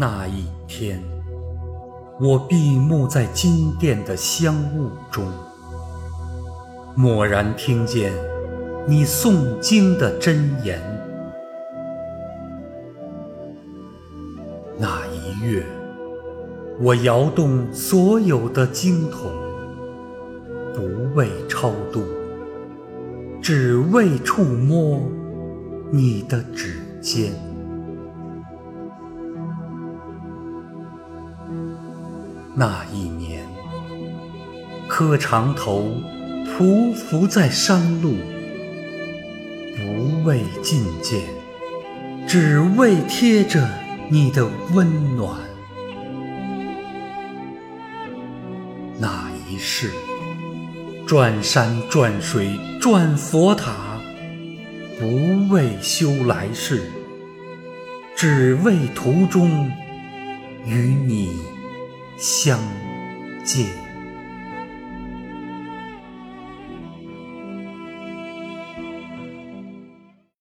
那一天，我闭目在金殿的香雾中，蓦然听见你诵经的真言。那一月，我摇动所有的经筒，不为超度，只为触摸你的指尖。那一年，磕长头，匍匐在山路，不为觐见，只为贴着你的温暖。那一世，转山转水转佛塔，不为修来世，只为途中与你。相见。